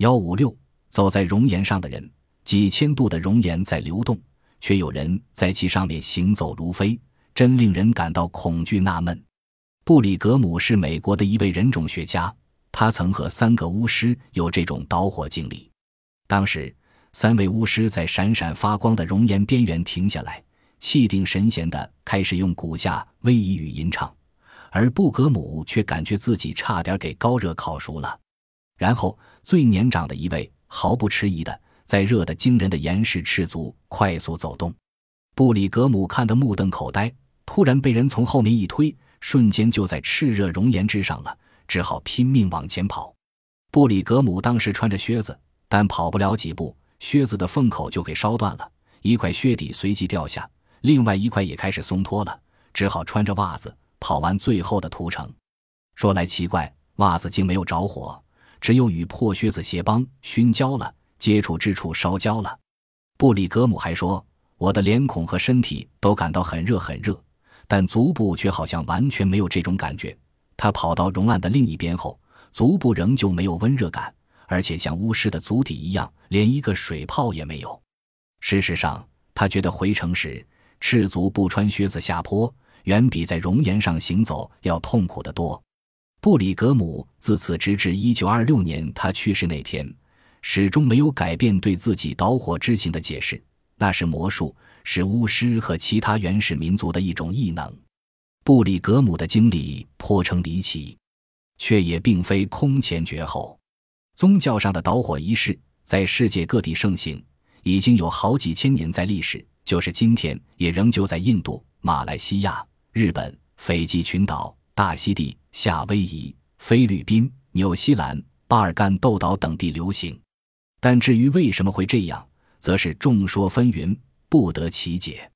幺五六，走在熔岩上的人，几千度的熔岩在流动，却有人在其上面行走如飞，真令人感到恐惧纳闷。布里格姆是美国的一位人种学家，他曾和三个巫师有这种导火经历。当时，三位巫师在闪闪发光的熔岩边缘停下来，气定神闲地开始用骨架威仪语吟唱，而布格姆却感觉自己差点给高热烤熟了。然后，最年长的一位毫不迟疑地在热得惊人的岩石赤足快速走动。布里格姆看得目瞪口呆，突然被人从后面一推，瞬间就在炽热熔岩之上了，只好拼命往前跑。布里格姆当时穿着靴子。但跑不了几步，靴子的缝口就给烧断了，一块靴底随即掉下，另外一块也开始松脱了，只好穿着袜子跑完最后的途程。说来奇怪，袜子竟没有着火，只有与破靴子鞋帮熏焦了，接触之处烧焦了。布里格姆还说：“我的脸孔和身体都感到很热很热，但足部却好像完全没有这种感觉。他跑到熔岸的另一边后，足部仍旧没有温热感。”而且像巫师的足底一样，连一个水泡也没有。事实上，他觉得回城时赤足不穿靴子下坡，远比在熔岩上行走要痛苦得多。布里格姆自此直至一九二六年他去世那天，始终没有改变对自己导火之行的解释：那是魔术，是巫师和其他原始民族的一种异能。布里格姆的经历颇称离奇，却也并非空前绝后。宗教上的导火仪式在世界各地盛行，已经有好几千年，在历史就是今天也仍旧在印度、马来西亚、日本、斐济群岛、大溪地、夏威夷、菲律宾、纽西兰、巴尔干豆岛等地流行。但至于为什么会这样，则是众说纷纭，不得其解。